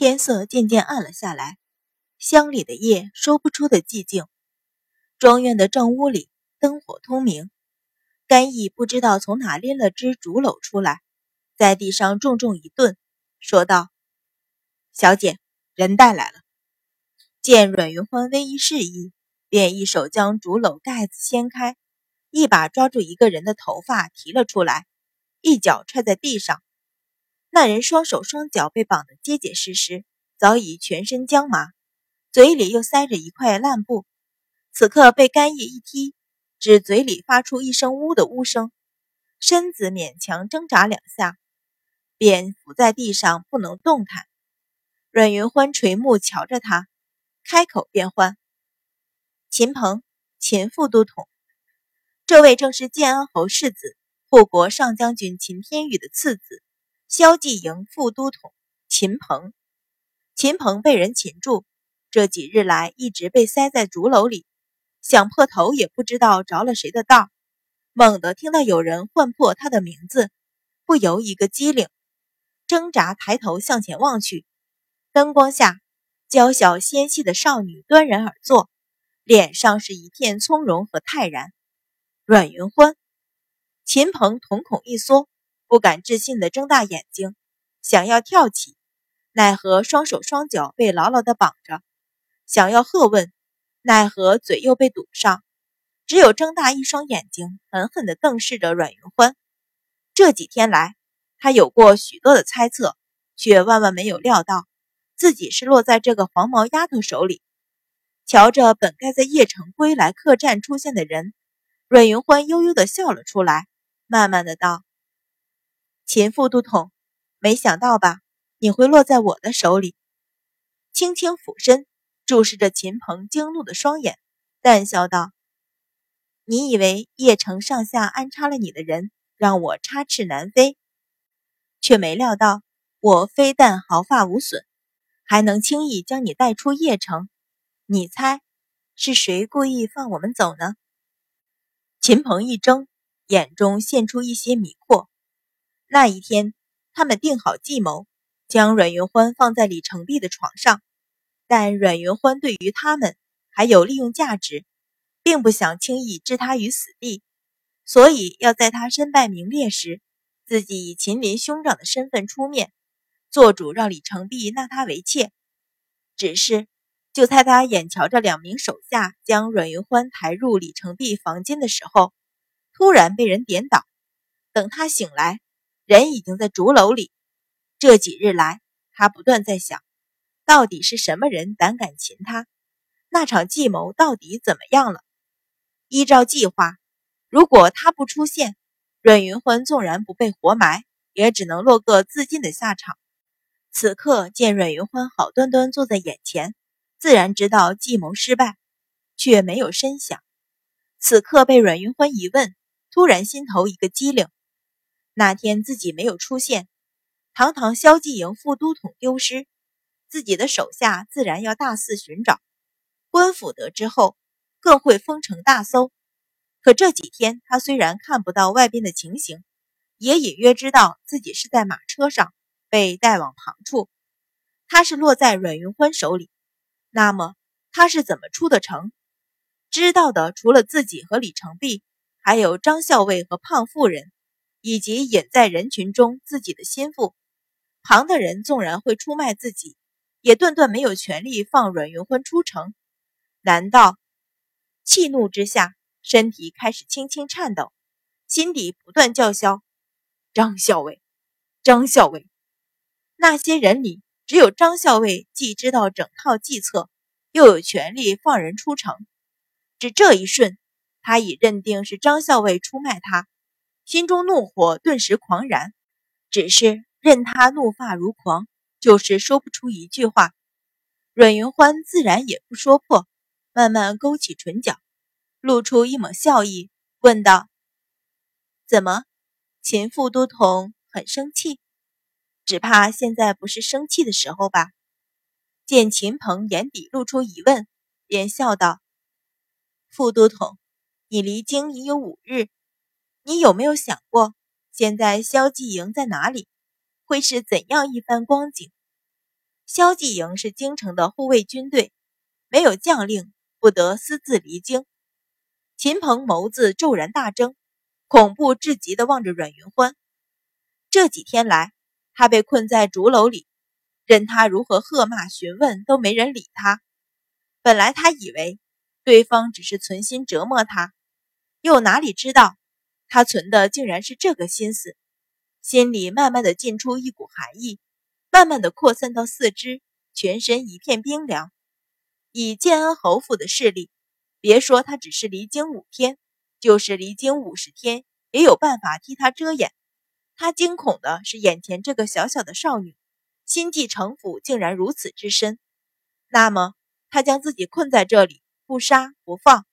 天色渐渐暗了下来，乡里的夜说不出的寂静。庄院的正屋里灯火通明，甘毅不知道从哪拎了只竹篓出来，在地上重重一顿，说道：“小姐，人带来了。”见阮云欢微一示意，便一手将竹篓盖子掀开，一把抓住一个人的头发提了出来，一脚踹在地上。那人双手双脚被绑得结结实实，早已全身僵麻，嘴里又塞着一块烂布。此刻被干叶一踢，只嘴里发出一声“呜”的呜声，身子勉强挣扎两下，便伏在地上不能动弹。阮云欢垂目瞧着他，开口便唤：“秦鹏，秦副都统，这位正是建安侯世子、护国上将军秦天宇的次子。”萧继营副都统秦鹏，秦鹏被人擒住，这几日来一直被塞在竹篓里，想破头也不知道着了谁的道。猛地听到有人唤破他的名字，不由一个机灵，挣扎抬头向前望去，灯光下，娇小纤细的少女端然而坐，脸上是一片从容和泰然。阮云欢，秦鹏瞳孔一缩。不敢置信地睁大眼睛，想要跳起，奈何双手双脚被牢牢地绑着；想要喝问，奈何嘴又被堵上，只有睁大一双眼睛，狠狠地瞪视着阮云欢。这几天来，他有过许多的猜测，却万万没有料到自己是落在这个黄毛丫头手里。瞧着本该在邺城归来客栈出现的人，阮云欢悠悠地笑了出来，慢慢的道。秦副都统，没想到吧？你会落在我的手里。轻轻俯身，注视着秦鹏惊怒的双眼，淡笑道：“你以为邺城上下安插了你的人，让我插翅难飞？却没料到，我非但毫发无损，还能轻易将你带出邺城。你猜，是谁故意放我们走呢？”秦鹏一怔，眼中现出一些迷惑。那一天，他们定好计谋，将阮云欢放在李成璧的床上。但阮云欢对于他们还有利用价值，并不想轻易置他于死地，所以要在他身败名裂时，自己以秦林兄长的身份出面，做主让李成璧纳他为妾。只是，就在他眼瞧着两名手下将阮云欢抬入李成璧房间的时候，突然被人点倒。等他醒来。人已经在竹楼里。这几日来，他不断在想，到底是什么人胆敢擒他？那场计谋到底怎么样了？依照计划，如果他不出现，阮云欢纵然不被活埋，也只能落个自尽的下场。此刻见阮云欢好端端坐在眼前，自然知道计谋失败，却没有深想。此刻被阮云欢一问，突然心头一个机灵。那天自己没有出现，堂堂萧继营副都统丢失，自己的手下自然要大肆寻找。官府得知后，更会封城大搜。可这几天他虽然看不到外边的情形，也隐约知道自己是在马车上被带往旁处。他是落在阮云欢手里，那么他是怎么出的城？知道的除了自己和李成璧，还有张校尉和胖妇人。以及隐在人群中自己的心腹，旁的人纵然会出卖自己，也断断没有权利放阮云欢出城。难道？气怒之下，身体开始轻轻颤抖，心底不断叫嚣：“张校尉，张校尉！”那些人里，只有张校尉既知道整套计策，又有权利放人出城。只这一瞬，他已认定是张校尉出卖他。心中怒火顿时狂燃，只是任他怒发如狂，就是说不出一句话。阮云欢自然也不说破，慢慢勾起唇角，露出一抹笑意，问道：“怎么，秦副都统很生气？只怕现在不是生气的时候吧？”见秦鹏眼底露出疑问，便笑道：“副都统，你离京已有五日。”你有没有想过，现在萧继营在哪里？会是怎样一番光景？萧继营是京城的护卫军队，没有将令，不得私自离京。秦鹏眸子骤然大睁，恐怖至极的望着阮云欢。这几天来，他被困在竹楼里，任他如何喝骂询问，都没人理他。本来他以为对方只是存心折磨他，又哪里知道他存的竟然是这个心思，心里慢慢的进出一股寒意，慢慢的扩散到四肢，全身一片冰凉。以建安侯府的势力。别说他只是离京五天，就是离京五十天，也有办法替他遮掩。他惊恐的是眼前这个小小的少女，心计城府竟然如此之深。那么，他将自己困在这里，不杀不放，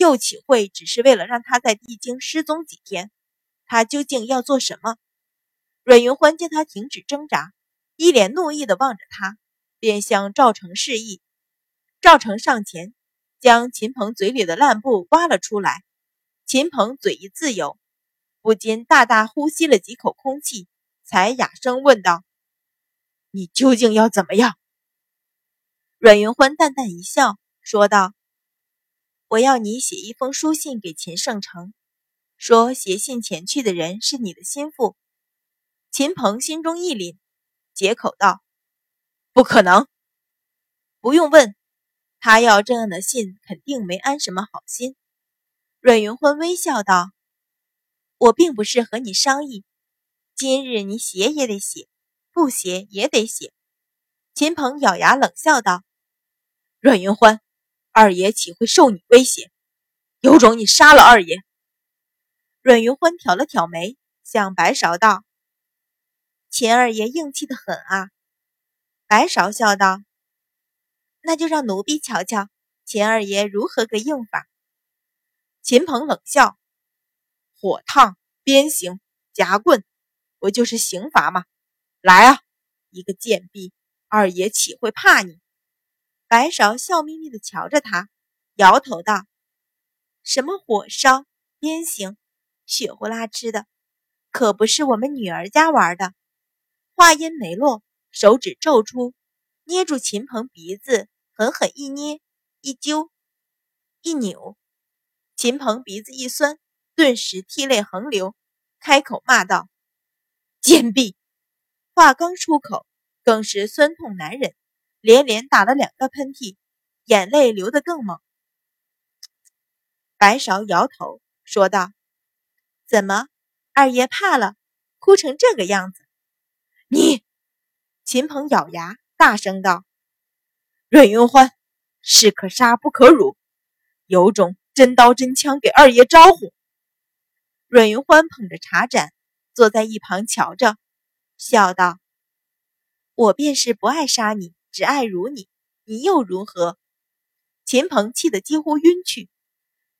又岂会只是为了让他在帝京失踪几天？他究竟要做什么？阮云欢见他停止挣扎，一脸怒意的望着他，便向赵成示意。赵成上前。将秦鹏嘴里的烂布挖了出来，秦鹏嘴一自由，不禁大大呼吸了几口空气，才哑声问道：“你究竟要怎么样？”阮云欢淡淡一笑，说道：“我要你写一封书信给秦圣成，说写信前去的人是你的心腹。”秦鹏心中一凛，解口道：“不可能，不用问。”他要这样的信，肯定没安什么好心。阮云欢微笑道：“我并不是和你商议，今日你写也得写，不写也得写。”秦鹏咬牙冷笑道：“阮云欢，二爷岂会受你威胁？有种你杀了二爷！”阮云欢挑了挑眉，向白芍道：“秦二爷硬气的很啊。”白芍笑道。那就让奴婢瞧瞧秦二爷如何个硬法。秦鹏冷笑：“火烫、鞭刑、夹棍，不就是刑罚吗？来啊，一个贱婢，二爷岂会怕你？”白芍笑眯眯地瞧着他，摇头道：“什么火烧、鞭刑，血呼啦吃的，可不是我们女儿家玩的。”话音没落，手指皱出。捏住秦鹏鼻子，狠狠一捏，一揪，一扭，秦鹏鼻子一酸，顿时涕泪横流，开口骂道：“贱婢！”话刚出口，更是酸痛难忍，连连打了两个喷嚏，眼泪流得更猛。白芍摇头说道：“怎么，二爷怕了，哭成这个样子？”你，秦鹏咬牙。大声道：“阮云欢，士可杀不可辱，有种真刀真枪给二爷招呼。”阮云欢捧着茶盏，坐在一旁瞧着，笑道：“我便是不爱杀你，只爱如你，你又如何？”秦鹏气得几乎晕去，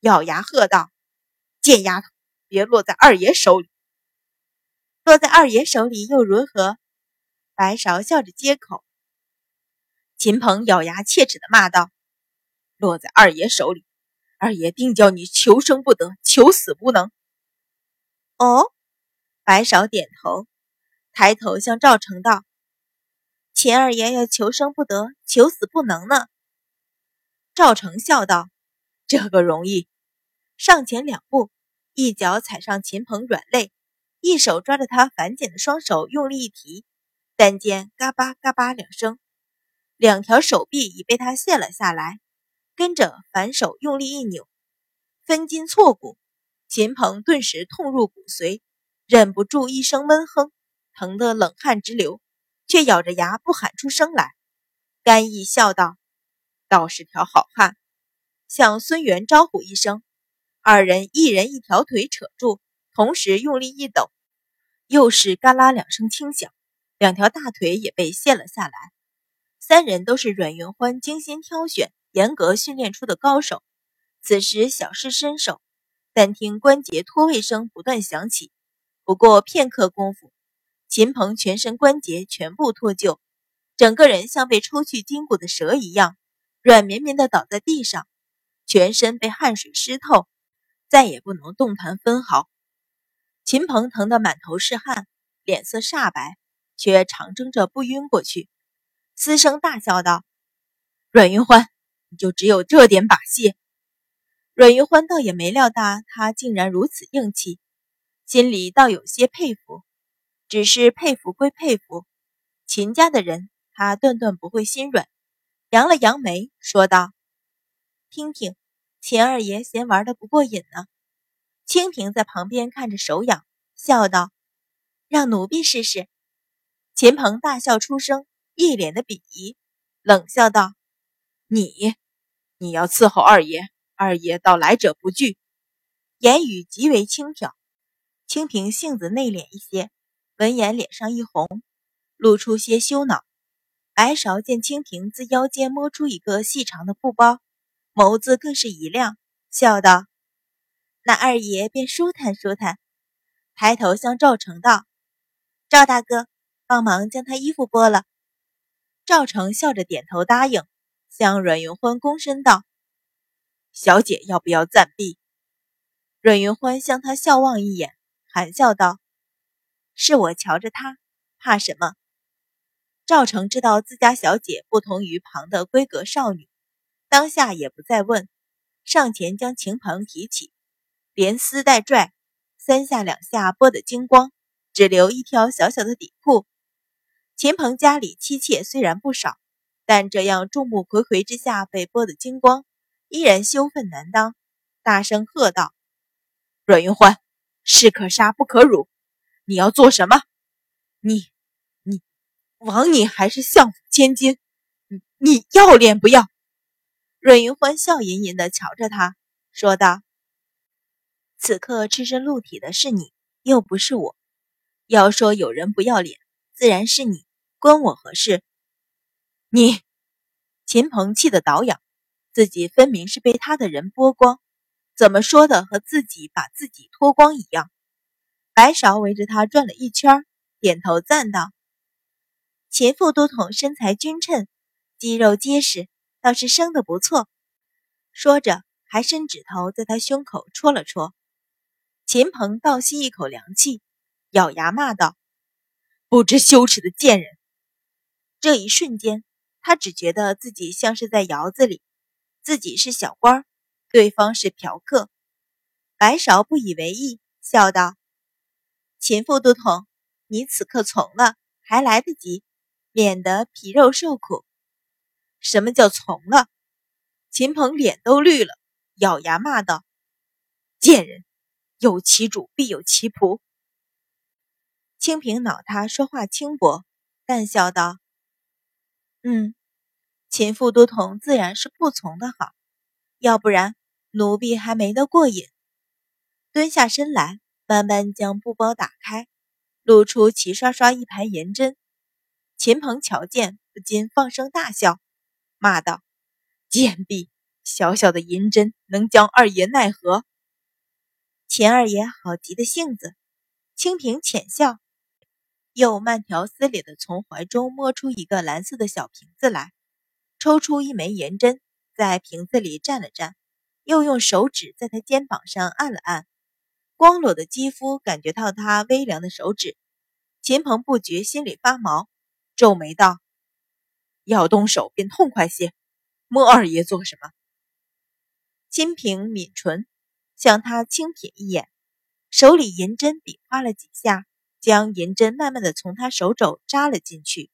咬牙喝道：“贱丫头，别落在二爷手里！落在二爷手里又如何？”白芍笑着接口。秦鹏咬牙切齿的骂道：“落在二爷手里，二爷定叫你求生不得，求死不能。”哦，白芍点头，抬头向赵成道：“秦二爷要求生不得，求死不能呢。”赵成笑道：“这个容易。”上前两步，一脚踩上秦鹏软肋，一手抓着他反剪的双手，用力一提，但见嘎巴嘎巴两声。两条手臂已被他卸了下来，跟着反手用力一扭，分筋错骨。秦鹏顿时痛入骨髓，忍不住一声闷哼，疼得冷汗直流，却咬着牙不喊出声来。甘毅笑道：“倒是条好汉。”向孙元招呼一声，二人一人一条腿扯住，同时用力一抖，又是嘎啦两声轻响，两条大腿也被卸了下来。三人都是阮云欢精心挑选、严格训练出的高手，此时小试身手。但听关节脱位声不断响起，不过片刻功夫，秦鹏全身关节全部脱臼，整个人像被抽去筋骨的蛇一样，软绵绵地倒在地上，全身被汗水湿透，再也不能动弹分毫。秦鹏疼得满头是汗，脸色煞白，却长争着不晕过去。嘶声大笑道：“阮云欢，你就只有这点把戏？”阮云欢倒也没料到他竟然如此硬气，心里倒有些佩服。只是佩服归佩服，秦家的人他断断不会心软。扬了扬眉，说道：“听听，秦二爷嫌玩的不过瘾呢。”清平在旁边看着手痒，笑道：“让奴婢试试。”秦鹏大笑出声，一脸的鄙夷，冷笑道：“你，你要伺候二爷，二爷倒来者不拒。”言语极为轻佻。清平性子内敛一些，闻言脸上一红，露出些羞恼。白芍见清平自腰间摸出一个细长的布包，眸子更是一亮，笑道。那二爷便舒坦舒坦，抬头向赵成道：“赵大哥，帮忙将他衣服剥了。”赵成笑着点头答应，向阮云欢躬身道：“小姐要不要暂避？”阮云欢向他笑望一眼，含笑道：“是我瞧着他，怕什么？”赵成知道自家小姐不同于旁的闺阁少女，当下也不再问，上前将秦鹏提起。连撕带拽，三下两下剥得精光，只留一条小小的底裤。秦鹏家里妻妾虽然不少，但这样众目睽睽之下被剥得精光，依然羞愤难当，大声喝道：“阮云欢，士可杀不可辱！你要做什么？你、你，枉你还是相府千金，你你要脸不要？”阮云欢笑吟吟地瞧着他，说道。此刻赤身露体的是你，又不是我。要说有人不要脸，自然是你，关我何事？你，秦鹏气得倒仰，自己分明是被他的人剥光，怎么说的和自己把自己脱光一样？白芍围着他转了一圈，点头赞道：“秦副都统身材均称，肌肉结实，倒是生得不错。”说着，还伸指头在他胸口戳了戳。秦鹏倒吸一口凉气，咬牙骂道：“不知羞耻的贱人！”这一瞬间，他只觉得自己像是在窑子里，自己是小官，对方是嫖客。白芍不以为意，笑道：“秦副都统，你此刻从了，还来得及，免得皮肉受苦。”什么叫从了？秦鹏脸都绿了，咬牙骂道：“贱人！”有其主必有其仆。清平恼他说话轻薄，淡笑道：“嗯，秦副都统自然是不从的好，要不然奴婢还没得过瘾。”蹲下身来，慢慢将布包打开，露出齐刷刷一排银针。秦鹏瞧见，不禁放声大笑，骂道：“贱婢，小小的银针能将二爷奈何？”秦二爷好急的性子，清平浅笑，又慢条斯理地从怀中摸出一个蓝色的小瓶子来，抽出一枚银针，在瓶子里蘸了蘸，又用手指在他肩膀上按了按，光裸的肌肤感觉到他微凉的手指，秦鹏不觉心里发毛，皱眉道：“要动手便痛快些，摸二爷做什么？”清平抿唇。向他轻瞥一眼，手里银针比划了几下，将银针慢慢的从他手肘扎了进去。